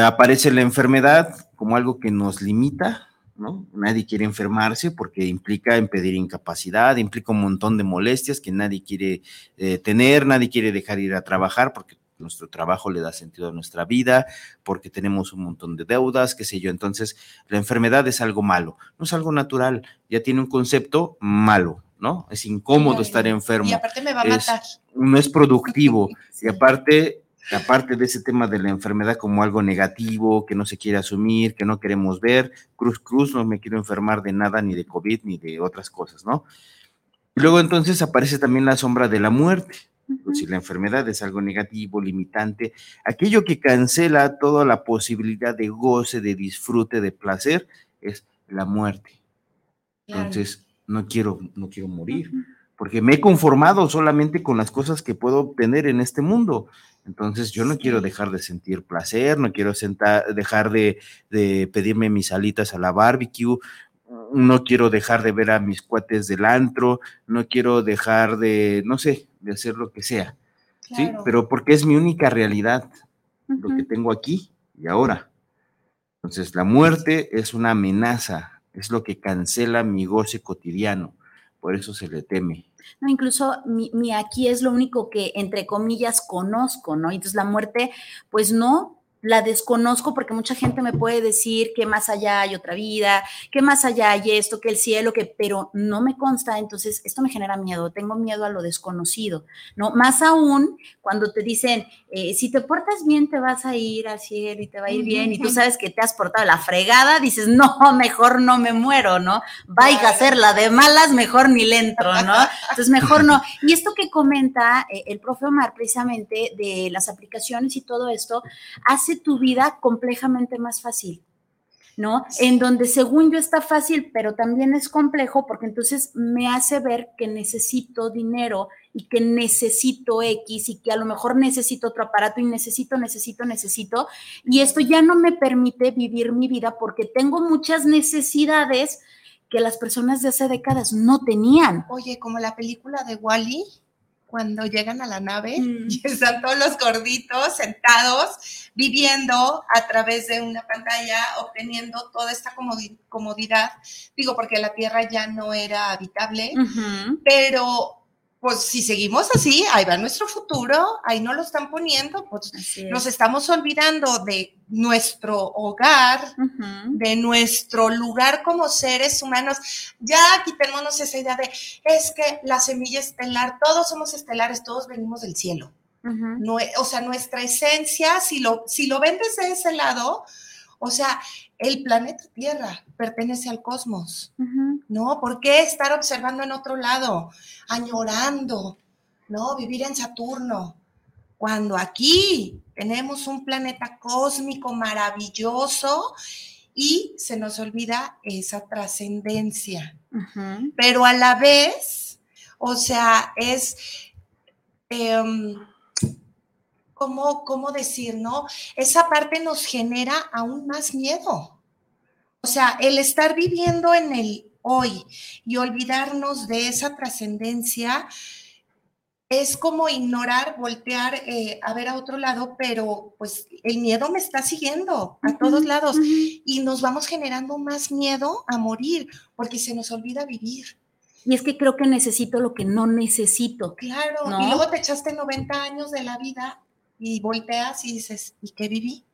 Aparece la enfermedad como algo que nos limita, ¿no? Nadie quiere enfermarse porque implica impedir incapacidad, implica un montón de molestias que nadie quiere eh, tener, nadie quiere dejar ir a trabajar porque nuestro trabajo le da sentido a nuestra vida, porque tenemos un montón de deudas, qué sé yo. Entonces, la enfermedad es algo malo, no es algo natural, ya tiene un concepto malo, ¿no? Es incómodo estar enfermo. Y aparte me va a matar. No es productivo. <laughs> Y aparte aparte de ese tema de la enfermedad como algo negativo, que no se quiere asumir, que no queremos ver, cruz, cruz, no me quiero enfermar de nada, ni de COVID, ni de otras cosas, ¿no? Y luego entonces aparece también la sombra de la muerte. Si la enfermedad es algo negativo, limitante, aquello que cancela toda la posibilidad de goce, de disfrute, de placer, es la muerte. Entonces, no quiero, no quiero morir, porque me he conformado solamente con las cosas que puedo obtener en este mundo. Entonces yo no quiero dejar de sentir placer, no quiero dejar de, pedirme mis alitas a la barbecue, no quiero dejar de ver a mis cuates del antro, no quiero dejar de, no sé, de hacer lo que sea. Sí, pero porque es mi única realidad, lo que tengo aquí y ahora. Entonces la muerte es una amenaza, es lo que cancela mi goce cotidiano, por eso se le teme. No, incluso mi, aquí es lo único que, entre comillas, conozco, ¿no? Entonces la muerte, pues no, la desconozco porque mucha gente me puede decir que más allá hay otra vida, que más allá hay esto, que el cielo, que, pero no me consta, entonces esto me genera miedo, tengo miedo a lo desconocido, ¿no? Más aún cuando te dicen, eh, si te portas bien te vas a ir al cielo y te va a ir bien y tú sabes que te has portado la fregada, dices, no, mejor no me muero, ¿no? Vaya a ser la de malas, mejor ni le entro, ¿no? Entonces mejor no. Y esto que comenta eh, el profe Omar precisamente de las aplicaciones y todo esto, hace tu vida complejamente más fácil. ¿no? En donde según yo está fácil, pero también es complejo porque entonces me hace ver que necesito dinero y que necesito X y que a lo mejor necesito otro aparato y necesito, necesito, necesito. Y esto ya no me permite vivir mi vida porque tengo muchas necesidades que las personas de hace décadas no tenían. Oye, como la película de Wally cuando llegan a la nave mm. y están todos los gorditos sentados, viviendo a través de una pantalla, obteniendo toda esta comodidad. Digo, porque la Tierra ya no era habitable, pero pues si seguimos así, ahí va nuestro futuro, ahí no lo están poniendo, pues nos estamos olvidando de nuestro hogar, de nuestro lugar como seres humanos. Ya quitémonos esa idea de, es que la semilla estelar, todos somos estelares, todos venimos del cielo. no, o sea, nuestra esencia, si lo, si lo ven desde ese lado, o sea, el planeta Tierra pertenece al cosmos, ¿no? ¿Por qué estar observando en otro lado, añorando, ¿no? Vivir en Saturno, cuando aquí tenemos un planeta cósmico maravilloso y se nos olvida esa trascendencia. Pero a la vez, o sea, es... Em, ¿cómo, cómo decir, no? Esa parte nos genera aún más miedo. O sea, el estar viviendo en el hoy y olvidarnos de esa trascendencia es como ignorar, voltear eh, a ver a otro lado, pero pues el miedo me está siguiendo a todos lados y nos vamos generando más miedo a morir porque se nos olvida vivir. Y es que creo que necesito lo que no necesito. Claro, y luego te echaste 90 años de la vida y volteas y dices, ¿y qué viví?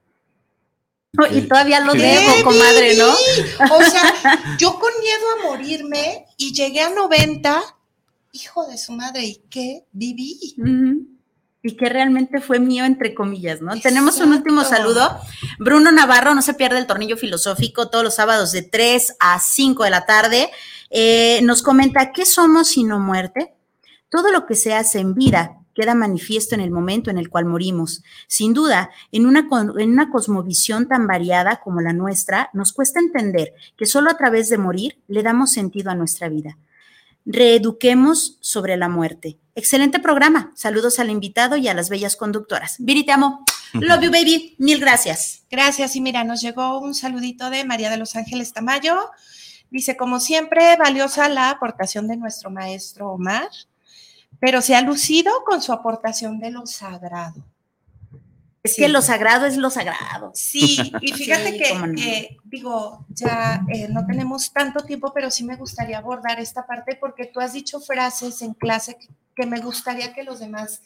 y todavía lo dejo, comadre, ¿no? O sea, yo con miedo a morirme y llegué a 90, hijo de su madre, ¿y qué viví? Y que realmente fue mío, entre comillas, ¿no? Tenemos un último saludo. Bruno Navarro, no se pierde el tornillo filosófico todos los sábados de 3 a 5 de la tarde. Eh, nos comenta, ¿qué somos sino muerte? Todo lo que se hace en vida queda manifiesto en el momento en el cual morimos. Sin duda, en una, en una cosmovisión tan variada como la nuestra, nos cuesta entender que solo a través de morir le damos sentido a nuestra vida. Reeduquemos sobre la muerte. Excelente programa. Saludos al invitado y a las bellas conductoras. Viri, te amo. Love you, baby. Mil gracias. Gracias. Y mira, nos llegó un saludito de María de los Ángeles Tamayo. Dice, como siempre, valiosa la aportación de nuestro maestro Omar pero se ha lucido con su aportación de lo sagrado. Es que lo sagrado es lo sagrado. Sí, y <laughs> fíjate que, digo, ya eh, no tenemos tanto tiempo, pero sí me gustaría abordar esta parte porque tú has dicho frases en clase que, me gustaría que los demás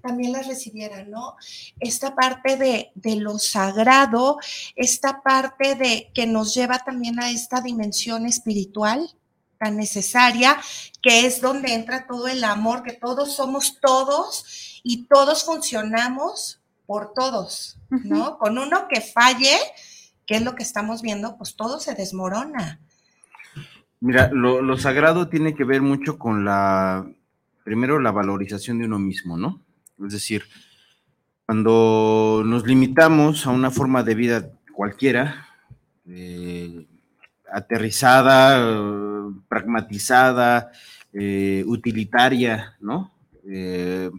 también las recibieran, ¿no? Esta parte de, de, lo sagrado, esta parte de que nos lleva también a esta dimensión espiritual, tan necesaria, que es donde entra todo el amor, que todos somos todos y todos funcionamos por todos, ¿no? Con uno que falle, que es lo que estamos viendo, pues todo se desmorona. Mira, lo, sagrado tiene que ver mucho con la, primero, la valorización de uno mismo, ¿no? Es decir, cuando nos limitamos a una forma de vida cualquiera, eh, aterrizada, pragmatizada, eh, utilitaria, ¿no? Eh,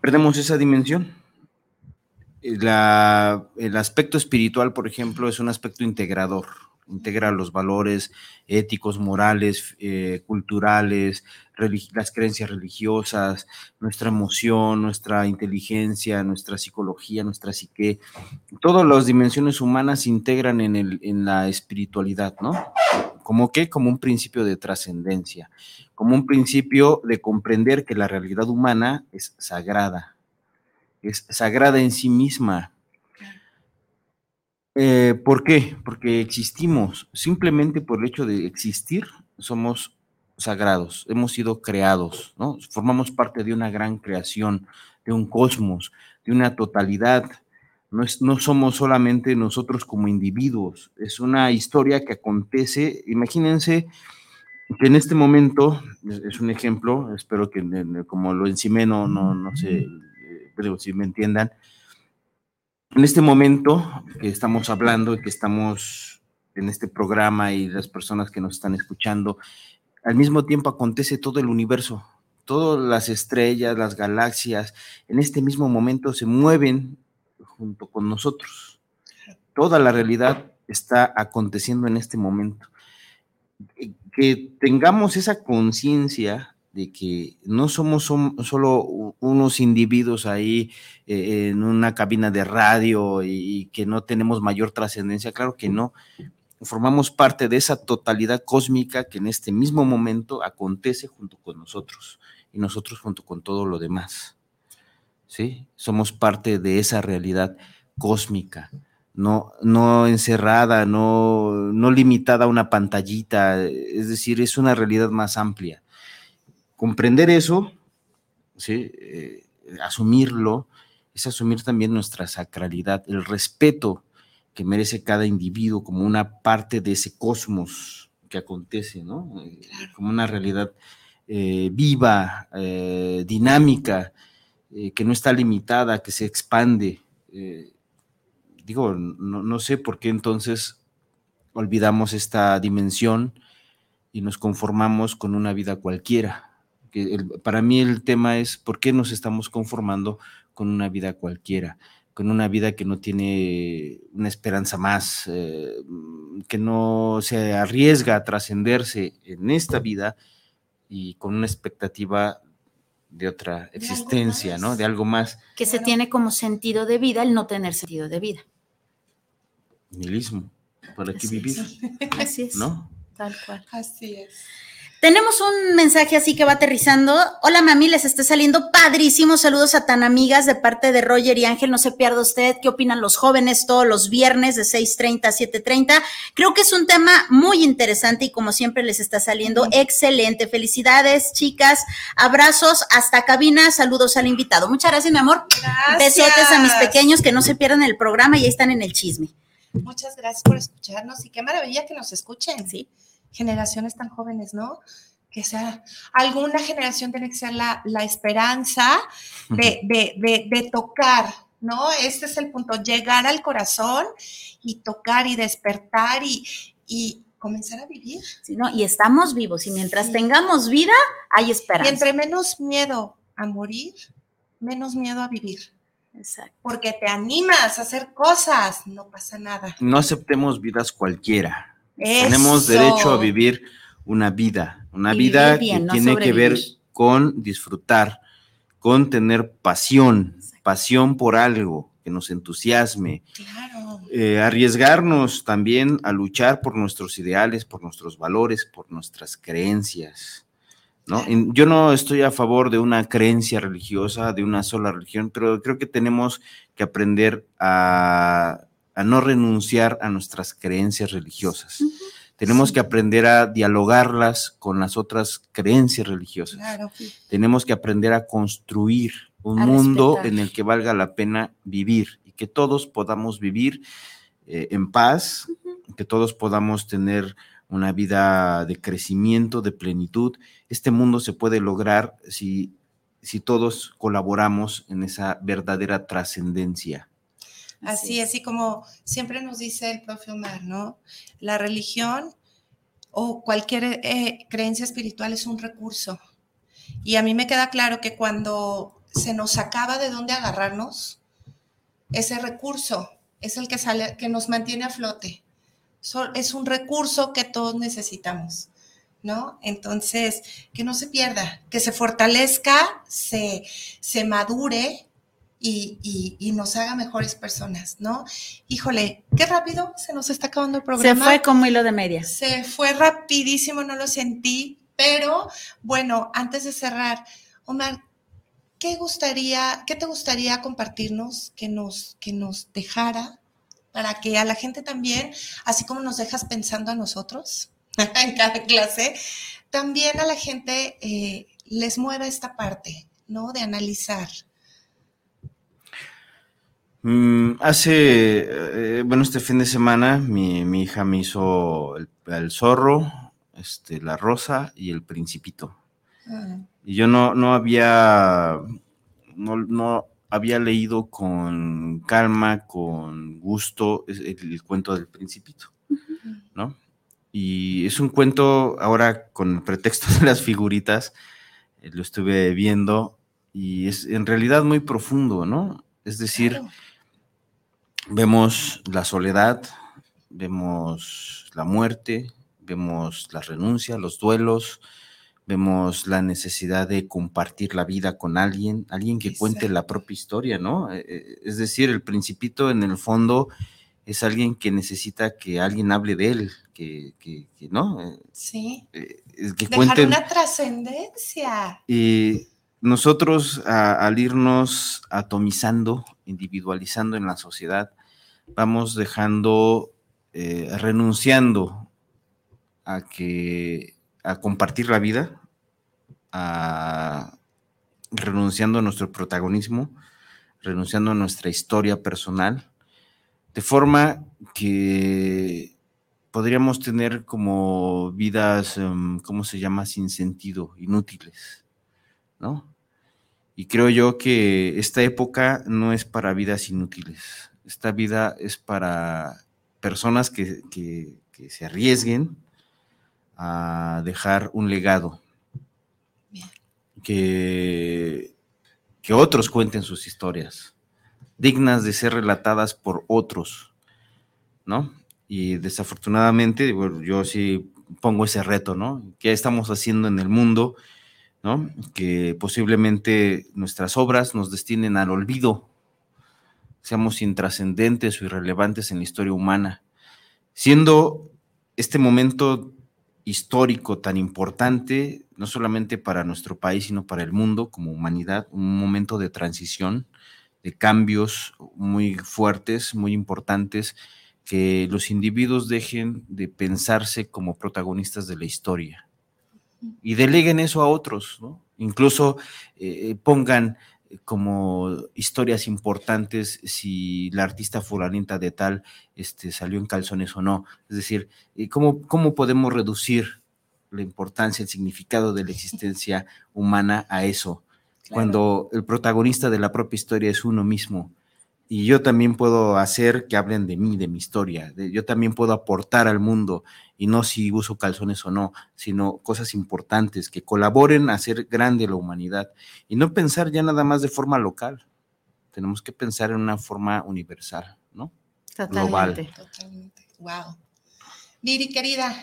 perdemos esa dimensión. el aspecto espiritual, por ejemplo, es un aspecto integrador, integra los valores éticos, morales, eh, culturales, las creencias religiosas, nuestra emoción, nuestra inteligencia, nuestra psicología, nuestra psique. Todas las dimensiones humanas se integran en, el, en la espiritualidad, ¿no? ¿Como qué? Como un principio de trascendencia, como un principio de comprender que la realidad humana es sagrada, es sagrada en sí misma. Eh, ¿Por qué? Porque existimos. Simplemente por el hecho de existir, somos sagrados, hemos sido creados, ¿no? Formamos parte de una gran creación, de un cosmos, de una totalidad. No, es, no somos solamente nosotros como individuos, es una historia que acontece. Imagínense que en este momento, es, un ejemplo, espero que como lo encimé, no, no, no sé, pero eh, si me entiendan. En este momento que estamos hablando y que estamos en este programa y las personas que nos están escuchando, al mismo tiempo acontece todo el universo, todas las estrellas, las galaxias, en este mismo momento se mueven junto con nosotros. Toda la realidad está aconteciendo en este momento. Que tengamos esa conciencia de que no somos solo unos individuos ahí eh, en una cabina de radio y que no tenemos mayor trascendencia, claro que no, formamos parte de esa totalidad cósmica que en este mismo momento acontece junto con nosotros y nosotros junto con todo lo demás. ¿Sí? Somos parte de esa realidad cósmica, no, no encerrada, no, no limitada a una pantallita, es decir, es una realidad más amplia. Comprender eso, ¿sí? Eh, asumirlo, es asumir también nuestra sacralidad, el respeto que merece cada individuo como una parte de ese cosmos que acontece, ¿no? Eh, como una realidad eh, viva, eh, dinámica, que no está limitada, que se expande. digo, no, sé por qué entonces olvidamos esta dimensión y nos conformamos con una vida cualquiera. Que para mí el tema es por qué nos estamos conformando con una vida cualquiera con una vida que no tiene una esperanza más, eh, que no se arriesga a trascenderse en esta vida y con una expectativa de otra existencia, ¿no? De algo más. Que se tiene como sentido de vida el no tener sentido de vida. Nihilismo. ¿Para qué vivir? Así es. ¿No? Tal cual. Así es. Tenemos un mensaje así que va aterrizando. Hola mami, les está saliendo padrísimos saludos a tan amigas de parte de Roger y Ángel. No se pierda usted qué opinan los jóvenes todos los viernes de 6.30 a 7.30. Creo que es un tema muy interesante y como siempre les está saliendo excelente. Felicidades chicas, abrazos hasta cabina, saludos al invitado. Muchas gracias mi amor. Gracias. Besotes a mis pequeños que no se pierdan el programa y ahí están en el chisme. Muchas gracias por escucharnos y qué maravilla que nos escuchen. Sí generaciones tan jóvenes, ¿no? Que sea alguna generación tiene que ser la, esperanza de, de, tocar, ¿no? Este es el punto, llegar al corazón y tocar y despertar y, y comenzar a vivir. Sí, ¿no? Y estamos vivos y mientras tengamos vida, hay esperanza. Y entre menos miedo a morir, menos miedo a vivir. Exacto. Porque te animas a hacer cosas, no pasa nada. No aceptemos vidas cualquiera. Tenemos derecho a vivir una vida, una vida que tiene que ver con disfrutar, con tener pasión, pasión por algo que nos entusiasme. Eh, arriesgarnos también a luchar por nuestros ideales, por nuestros valores, por nuestras creencias. ¿no? Yo no estoy a favor de una creencia religiosa, de una sola religión, pero creo que tenemos que aprender a a no renunciar a nuestras creencias religiosas. Tenemos que aprender a dialogarlas con las otras creencias religiosas. Tenemos que aprender a construir un mundo en el que valga la pena vivir y que todos podamos vivir eh, en paz, que todos podamos tener una vida de crecimiento, de plenitud. Este mundo se puede lograr si, si todos colaboramos en esa verdadera trascendencia. Así, así como siempre nos dice el profe Omar, ¿no? La religión o cualquier eh, creencia espiritual es un recurso. Y a mí me queda claro que cuando se nos acaba de dónde agarrarnos, ese recurso es el que sale, que nos mantiene a flote. es un recurso que todos necesitamos, ¿no? Entonces, que no se pierda, que se fortalezca, se, se madure y, nos haga mejores personas, ¿no? Híjole, qué rápido se nos está acabando el programa. Se fue como hilo de media. Se fue rapidísimo, no lo sentí, pero bueno, antes de cerrar, Omar, ¿qué gustaría, qué te gustaría compartirnos que nos, que nos dejara para que a la gente también, así como nos dejas pensando a nosotros <laughs> en cada clase, también a la gente eh, les mueva esta parte, ¿no? De analizar. Mm, hace, eh, bueno, este fin de semana mi, hija me hizo el, zorro, este, la rosa y el principito. Y yo no, no había, no, había leído con calma, con gusto el, cuento del principito, ¿no? Y es un cuento, ahora con el pretexto de las figuritas, eh, lo estuve viendo y es en realidad muy profundo, ¿no? Es decir, vemos la soledad, vemos la muerte, vemos la renuncia, los duelos, vemos la necesidad de compartir la vida con alguien, alguien que cuente la propia historia, ¿no? Eh, eh, es decir, el principito en el fondo es alguien que necesita que alguien hable de él, que, ¿no? Eh, sí. que Dejar una trascendencia. Y nosotros al irnos atomizando, individualizando en la sociedad, vamos dejando, renunciando a que a compartir la vida, a renunciando a nuestro protagonismo, renunciando a nuestra historia personal, de forma que podríamos tener como vidas, em, ¿cómo se llama?, sin sentido, inútiles, ¿no? Y creo yo que esta época no es para vidas inútiles, esta vida es para personas que, que se arriesguen, a dejar un legado. Que, que otros cuenten sus historias, dignas de ser relatadas por otros, ¿no? Y desafortunadamente, yo sí pongo ese reto, ¿no? ¿Qué estamos haciendo en el mundo? ¿no? Que posiblemente nuestras obras nos destinen al olvido, seamos intrascendentes o irrelevantes en la historia humana, siendo este momento histórico tan importante, no solamente para nuestro país, sino para el mundo como humanidad, un momento de transición, de cambios muy fuertes, muy importantes, que los individuos dejen de pensarse como protagonistas de la historia. Y deleguen eso a otros, ¿no? Incluso eh, pongan como historias importantes si la artista fulanita de tal este, salió en calzones o no. Es decir, eh, ¿cómo, ¿cómo podemos reducir la importancia, el significado de la existencia <laughs> humana a eso? Cuando el protagonista de la propia historia es uno mismo y yo también puedo hacer que hablen de mí, de mi historia. yo también puedo aportar al mundo y no si uso calzones o no, sino cosas importantes que colaboren a hacer grande la humanidad y no pensar ya nada más de forma local. Tenemos que pensar en una forma universal, ¿no? Totalmente. Totalmente. Wow. Viri, querida,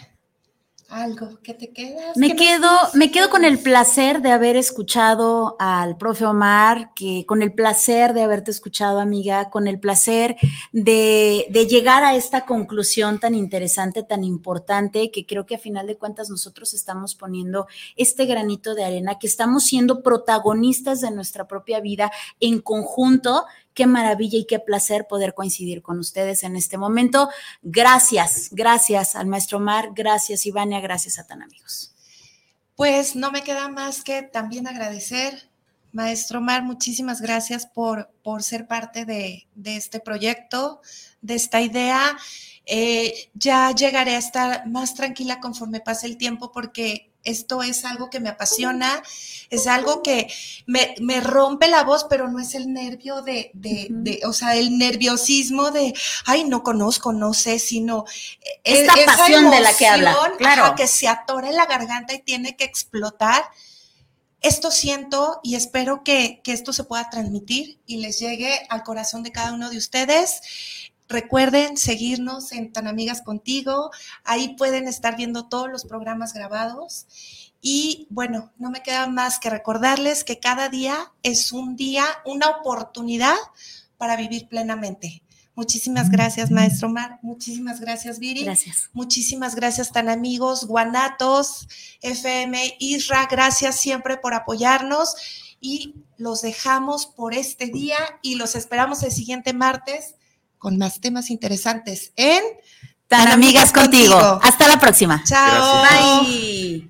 algo que te quedas. Me quedo, me quedo con el placer de haber escuchado al profe Omar, que con el placer de haberte escuchado, amiga, con el placer de, de, llegar a esta conclusión tan interesante, tan importante, que creo que a final de cuentas nosotros estamos poniendo este granito de arena, que estamos siendo protagonistas de nuestra propia vida en conjunto Qué maravilla y qué placer poder coincidir con ustedes en este momento. Gracias, gracias al maestro Mar, gracias Ivania, gracias a tan amigos. Pues no me queda más que también agradecer, maestro Mar, muchísimas gracias por, por ser parte de, este proyecto, de esta idea. Eh, ya llegaré a estar más tranquila conforme pase el tiempo porque esto es algo que me apasiona, es algo que me, rompe la voz, pero no es el nervio de, de, o sea, el nerviosismo de, ay, no conozco, no sé, sino esta pasión de la que habla, claro, que se atora en la garganta y tiene que explotar. Esto siento y espero que, que esto se pueda transmitir y les llegue al corazón de cada uno de ustedes. Recuerden seguirnos en Tan Amigas Contigo. Ahí pueden estar viendo todos los programas grabados. Y bueno, no me queda más que recordarles que cada día es un día, una oportunidad para vivir plenamente. Muchísimas gracias, maestro Mar. Muchísimas gracias, Viri. Gracias. Muchísimas gracias, tan amigos, Guanatos, FM, Isra. Gracias siempre por apoyarnos y los dejamos por este día y los esperamos el siguiente martes con más temas interesantes en Tan, amigas, contigo. Hasta la próxima. Chao. Bye.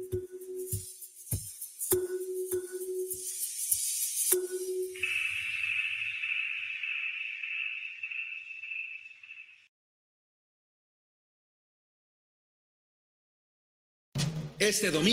Este domingo.